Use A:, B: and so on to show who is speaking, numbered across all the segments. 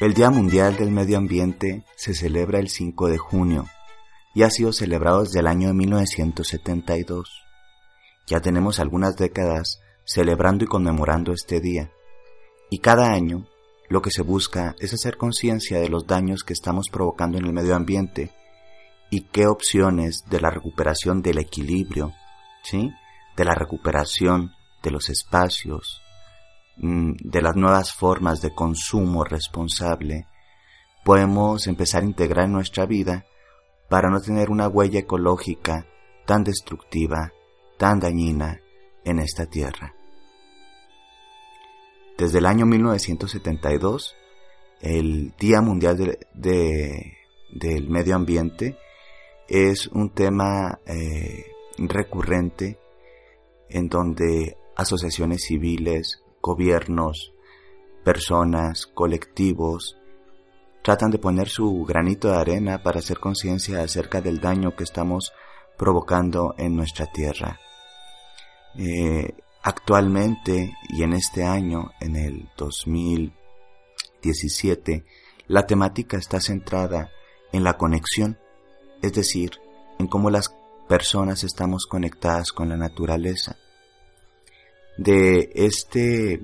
A: El Día Mundial del Medio Ambiente se celebra el 5 de junio y ha sido celebrado desde el año de 1972. Ya tenemos algunas décadas celebrando y conmemorando este día. Y cada año lo que se busca es hacer conciencia de los daños que estamos provocando en el medio ambiente y qué opciones de la recuperación del equilibrio, ¿sí? De la recuperación de los espacios, de las nuevas formas de consumo responsable, podemos empezar a integrar en nuestra vida para no tener una huella ecológica tan destructiva, tan dañina en esta tierra. Desde el año 1972, el Día Mundial del Medio Ambiente es un tema eh, recurrente en donde asociaciones civiles, gobiernos, personas, colectivos, tratan de poner su granito de arena para hacer conciencia acerca del daño que estamos provocando en nuestra tierra. Eh, actualmente y en este año, en el 2017, la temática está centrada en la conexión, es decir, en cómo las personas estamos conectadas con la naturaleza de este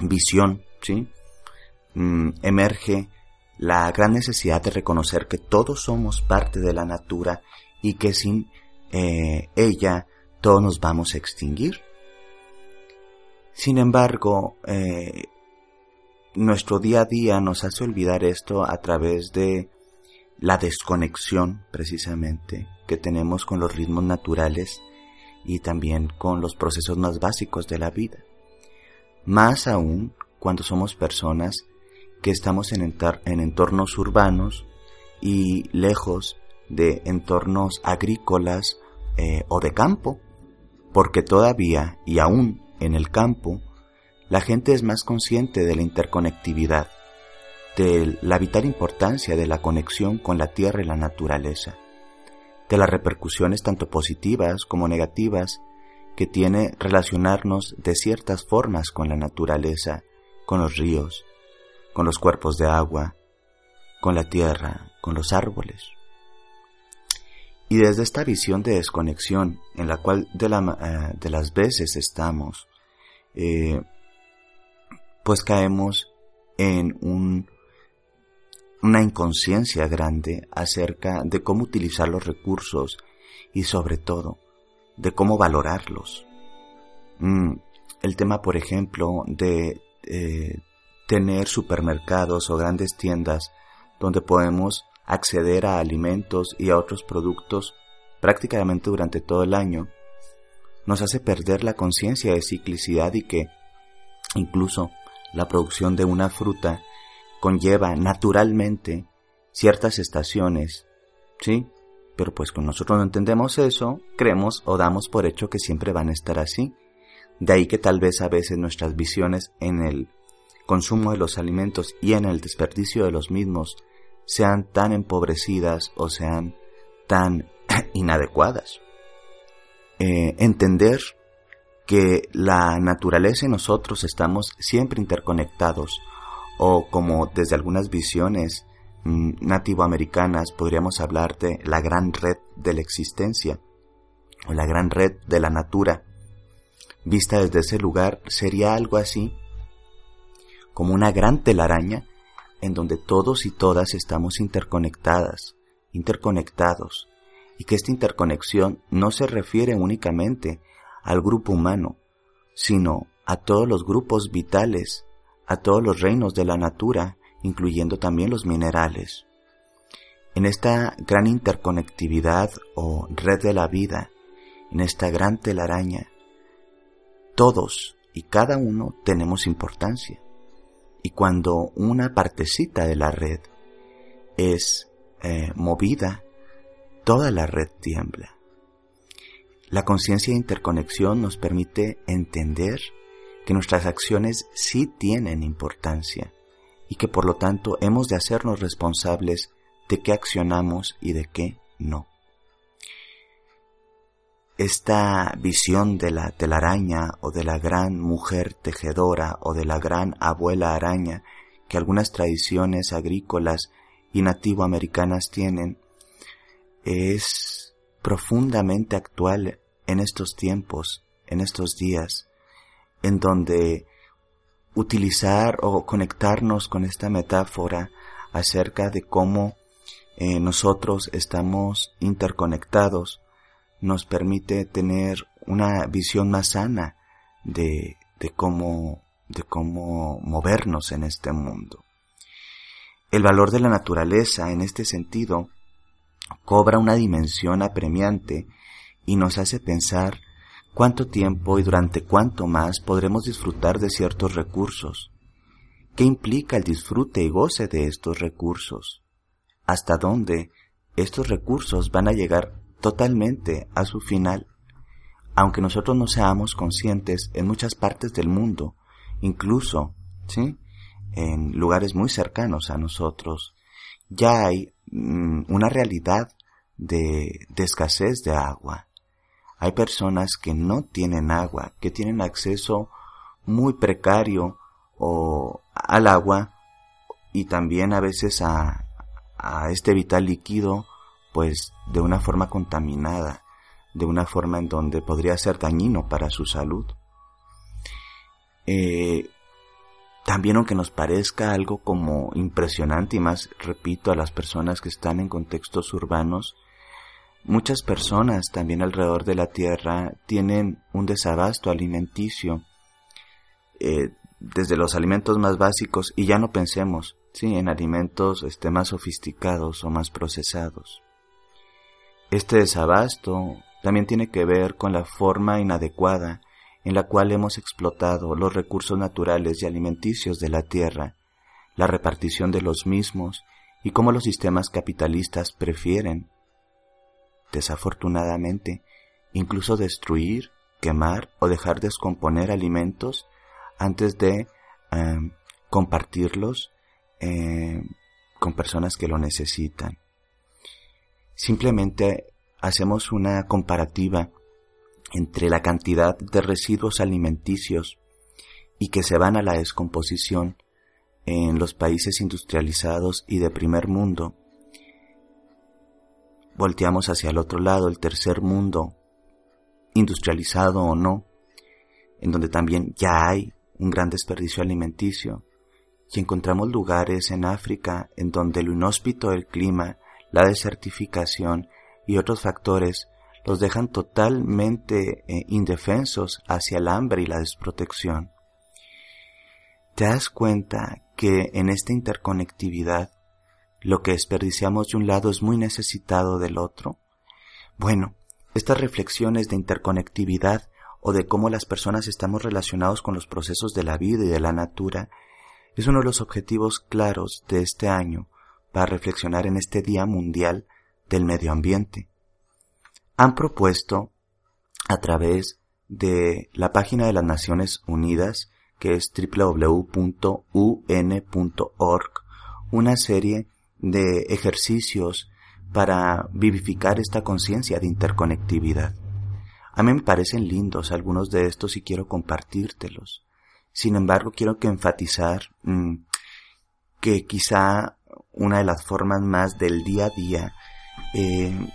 A: visión, ¿sí? Mm, emerge la gran necesidad de reconocer que todos somos parte de la natura y que sin eh, ella todos nos vamos a extinguir. Sin embargo, eh, nuestro día a día nos hace olvidar esto a través de la desconexión precisamente que tenemos con los ritmos naturales y también con los procesos más básicos de la vida. Más aún cuando somos personas que estamos en, entornos urbanos y lejos de entornos agrícolas eh, o de campo, porque todavía y aún en el campo, la gente es más consciente de la interconectividad, de la vital importancia de la conexión con la tierra y la naturaleza de las repercusiones tanto positivas como negativas que tiene relacionarnos de ciertas formas con la naturaleza, con los ríos, con los cuerpos de agua, con la tierra, con los árboles. Y desde esta visión de desconexión en la cual de, eh, las veces estamos, eh, pues caemos en un una inconsciencia grande acerca de cómo utilizar los recursos y sobre todo de cómo valorarlos. Mm, el tema, por ejemplo, de eh, tener supermercados o grandes tiendas donde podemos acceder a alimentos y a otros productos prácticamente durante todo el año, nos hace perder la conciencia de ciclicidad y que incluso la producción de una fruta conlleva naturalmente ciertas estaciones, ¿sí? Pero pues con nosotros no entendemos eso, creemos o damos por hecho que siempre van a estar así. De ahí que tal vez a veces nuestras visiones en el consumo de los alimentos y en el desperdicio de los mismos sean tan empobrecidas o sean tan inadecuadas. Eh, entender que la naturaleza y nosotros estamos siempre interconectados, o como desde algunas visiones mm, nativoamericanas podríamos hablar de la gran red de la existencia o la gran red de la natura. Vista desde ese lugar sería algo así como una gran telaraña en donde todos y todas estamos interconectadas, interconectados, y que esta interconexión no se refiere únicamente al grupo humano, sino a todos los grupos vitales a todos los reinos de la natura, incluyendo también los minerales. En esta gran interconectividad o red de la vida, en esta gran telaraña, todos y cada uno tenemos importancia. Y cuando una partecita de la red es eh, movida, toda la red tiembla. La conciencia de interconexión nos permite entender que nuestras acciones sí tienen importancia y que por lo tanto hemos de hacernos responsables de qué accionamos y de qué no. Esta visión de la telaraña o de la gran mujer tejedora o de la gran abuela araña que algunas tradiciones agrícolas y nativoamericanas tienen es profundamente actual en estos tiempos, en estos días, en donde utilizar o conectarnos con esta metáfora acerca de cómo eh, nosotros estamos interconectados nos permite tener una visión más sana de, de cómo de cómo movernos en este mundo. El valor de la naturaleza en este sentido cobra una dimensión apremiante y nos hace pensar cuánto tiempo y durante cuánto más podremos disfrutar de ciertos recursos. ¿Qué implica el disfrute y goce de estos recursos? ¿Hasta dónde estos recursos van a llegar totalmente a su final? Aunque nosotros no seamos conscientes en muchas partes del mundo, incluso, ¿sí? En lugares muy cercanos a nosotros, ya hay mm, una realidad de, de escasez de agua. Hay personas que no tienen agua, que tienen acceso muy precario o al agua y también a veces a, este vital líquido pues de una forma contaminada, de una forma en donde podría ser dañino para su salud. Eh, también aunque nos parezca algo como impresionante y más, repito, a las personas que están en contextos urbanos, muchas personas también alrededor de la Tierra tienen un desabasto alimenticio, eh, desde los alimentos más básicos y ya no pensemos, sí, en alimentos este, más sofisticados o más procesados. Este desabasto también tiene que ver con la forma inadecuada en la cual hemos explotado los recursos naturales y alimenticios de la tierra, la repartición de los mismos y cómo los sistemas capitalistas prefieren, desafortunadamente, incluso destruir, quemar o dejar descomponer alimentos antes de eh, compartirlos eh, con personas que lo necesitan. Simplemente hacemos una comparativa entre la cantidad de residuos alimenticios y que se van a la descomposición en los países industrializados y de primer mundo, volteamos hacia el otro lado, el tercer mundo, industrializado o no, en donde también ya hay un gran desperdicio alimenticio, y encontramos lugares en África en donde lo inhóspito del clima, la desertificación y otros factores los dejan totalmente eh, indefensos hacia el hambre y la desprotección. ¿Te das cuenta que en esta interconectividad lo que desperdiciamos de un lado es muy necesitado del otro? Bueno, estas reflexiones de interconectividad o de cómo las personas estamos relacionados con los procesos de la vida y de la natura es uno de los objetivos claros de este año para reflexionar en este Día Mundial del Medio Ambiente han propuesto a través de la página de las Naciones Unidas, que es www.un.org, una serie de ejercicios para vivificar esta conciencia de interconectividad. A mí me parecen lindos algunos de estos y quiero compartírtelos. Sin embargo, quiero que enfatizar mm, que quizá una de las formas más del día a día eh,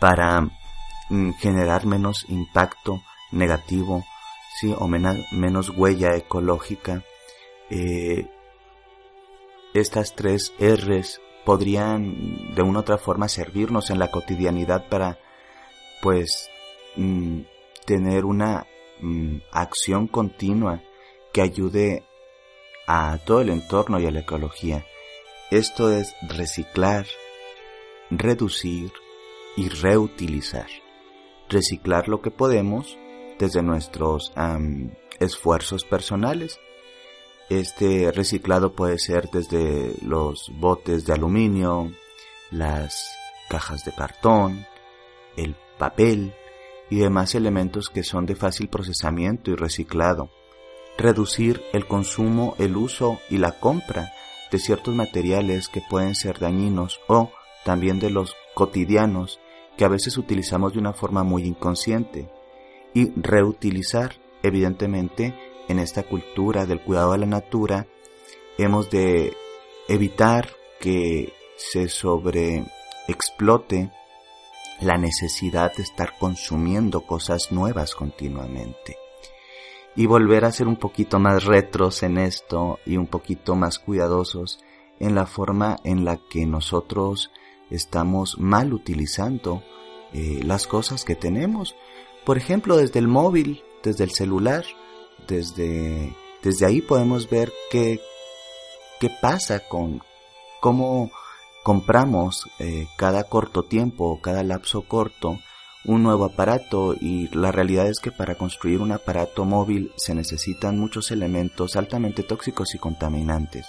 A: para mm, generar menos impacto negativo, sí, o menos huella ecológica. Eh, estas tres R's podrían de una u otra forma servirnos en la cotidianidad para, pues, mm, tener una mm, acción continua que ayude a todo el entorno y a la ecología. Esto es reciclar, reducir, y reutilizar. Reciclar lo que podemos desde nuestros esfuerzos personales. Este reciclado puede ser desde los botes de aluminio, las cajas de cartón, el papel y demás elementos que son de fácil procesamiento y reciclado. Reducir el consumo, el uso y la compra de ciertos materiales que pueden ser dañinos o también de los cotidianos que a veces utilizamos de una forma muy inconsciente y reutilizar, evidentemente, en esta cultura del cuidado de la natura, hemos de evitar que se sobreexplote la necesidad de estar consumiendo cosas nuevas continuamente y volver a ser un poquito más retros en esto y un poquito más cuidadosos en la forma en la que nosotros estamos mal utilizando eh, las cosas que tenemos. Por ejemplo, desde el móvil, desde el celular, desde, desde ahí podemos ver qué, qué pasa con cómo compramos eh, cada corto tiempo, cada lapso corto, un nuevo aparato y la realidad es que para construir un aparato móvil se necesitan muchos elementos altamente tóxicos y contaminantes.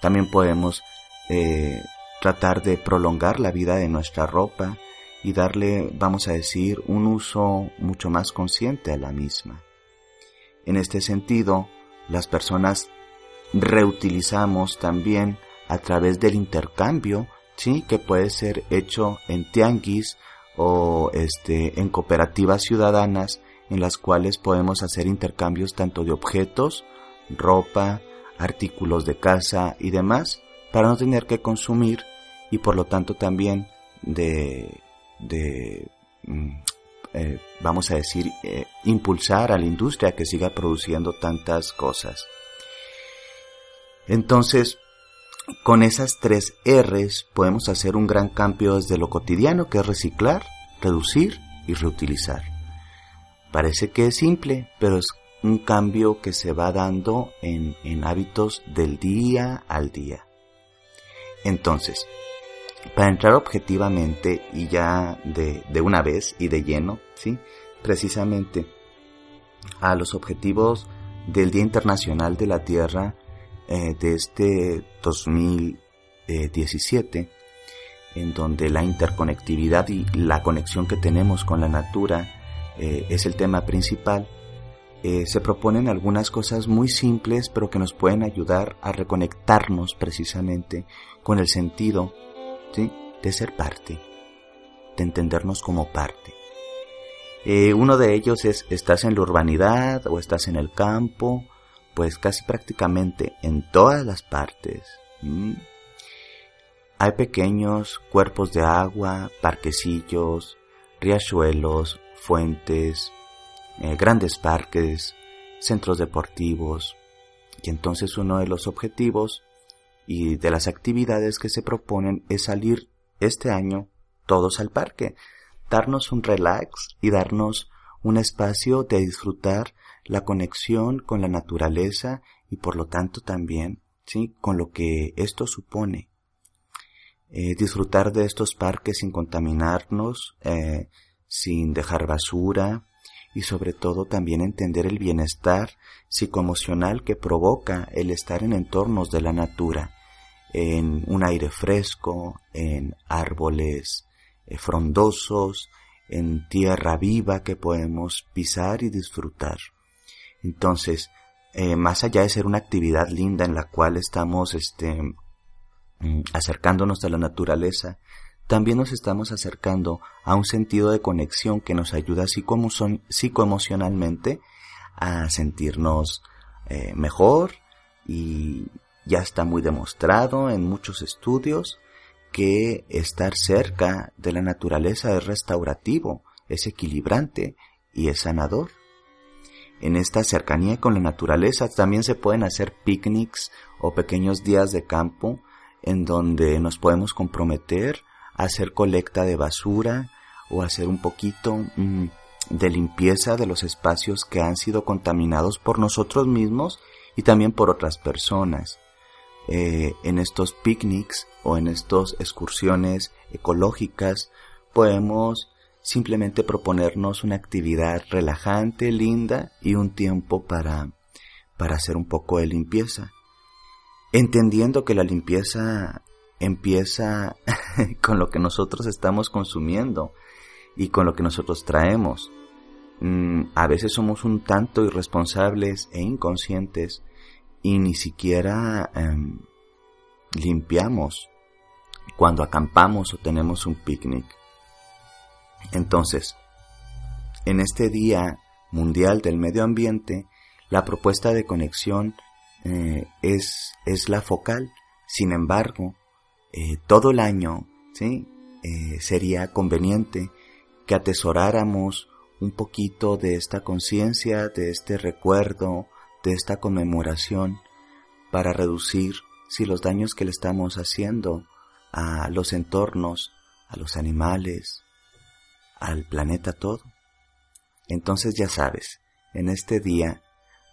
A: También podemos eh, tratar de prolongar la vida de nuestra ropa y darle, vamos a decir, un uso mucho más consciente a la misma. En este sentido, las personas reutilizamos también a través del intercambio, sí, que puede ser hecho en tianguis o este, en cooperativas ciudadanas en las cuales podemos hacer intercambios tanto de objetos, ropa, artículos de casa y demás para no tener que consumir y por lo tanto también de, de mm, eh, vamos a decir, eh, impulsar a la industria que siga produciendo tantas cosas. Entonces, con esas tres R's podemos hacer un gran cambio desde lo cotidiano que es reciclar, reducir y reutilizar. Parece que es simple, pero es un cambio que se va dando en, hábitos del día al día. Entonces, para entrar objetivamente y ya de, de, una vez y de lleno, ¿sí? Precisamente a los objetivos del Día Internacional de la Tierra eh, de este 2017, en donde la interconectividad y la conexión que tenemos con la natura eh, es el tema principal, eh, se proponen algunas cosas muy simples pero que nos pueden ayudar a reconectarnos precisamente con el sentido de ser parte, de entendernos como parte. uno de ellos es estás en la urbanidad o estás en el campo pues casi prácticamente en todas las partes. Hay pequeños cuerpos de agua, parquecillos, riachuelos, fuentes, eh, grandes parques, centros deportivos. Y entonces uno de los objetivos y de las actividades que se proponen es salir este año todos al parque, darnos un relax y darnos un espacio de disfrutar la conexión con la naturaleza y por lo tanto también ¿sí? con lo que esto supone. Eh, disfrutar de estos parques sin contaminarnos, eh, sin dejar basura y sobre todo también entender el bienestar psicoemocional que provoca el estar en entornos de la natura, en un aire fresco, en árboles eh, frondosos, en tierra viva que podemos pisar y disfrutar. Entonces, eh, más allá de ser una actividad linda en la cual estamos este, mm, acercándonos a la naturaleza, también nos estamos acercando a un sentido de conexión que nos ayuda psicoemocionalmente a sentirnos eh, mejor y ya está muy demostrado en muchos estudios que estar cerca de la naturaleza es restaurativo, es equilibrante y es sanador. En esta cercanía con la naturaleza también se pueden hacer picnics o pequeños días de campo en donde nos podemos comprometer a hacer colecta de basura o hacer un poquito mm, de limpieza de los espacios que han sido contaminados por nosotros mismos y también por otras personas. Eh, en estos picnics o en estas excursiones ecológicas podemos simplemente proponernos una actividad relajante, linda y un tiempo para, para hacer un poco de limpieza. Entendiendo que la limpieza empieza con lo que nosotros estamos consumiendo y con lo que nosotros traemos. Mm, a veces somos un tanto irresponsables e inconscientes y ni siquiera em, limpiamos cuando acampamos o tenemos un picnic. Entonces, en este Día Mundial del Medio Ambiente, la propuesta de conexión eh, es, es la focal. Sin embargo, eh, todo el año, ¿sí? Eh, sería conveniente que atesoráramos un poquito de esta conciencia, de este recuerdo, de esta conmemoración, para reducir si los daños que le estamos haciendo a los entornos, a los animales, al planeta todo. Entonces ya sabes, en este día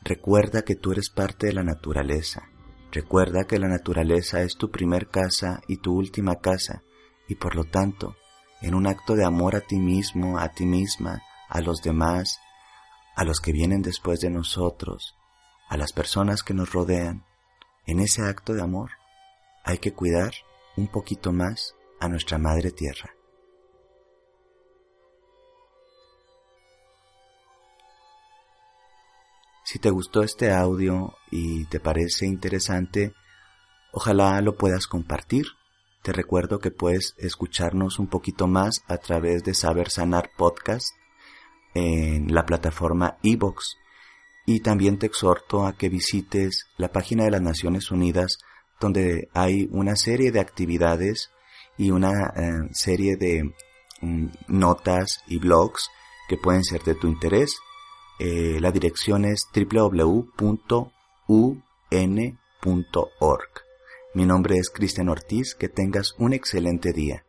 A: recuerda que tú eres parte de la naturaleza, recuerda que la naturaleza es tu primer casa y tu última casa, y por lo tanto, en un acto de amor a ti mismo, a ti misma, a los demás, a los que vienen después de nosotros, a las personas que nos rodean, en ese acto de amor hay que cuidar un poquito más a nuestra Madre Tierra. Si te gustó este audio y te parece interesante, ojalá lo puedas compartir. Te recuerdo que puedes escucharnos un poquito más a través de Saber Sanar Podcast en la plataforma iBox. Y también te exhorto a que visites la página de las Naciones Unidas donde hay una serie de actividades y una eh, serie de mm, notas y blogs que pueden ser de tu interés eh, la dirección es www.un.org. Mi nombre es Cristian Ortiz, que tengas un excelente día.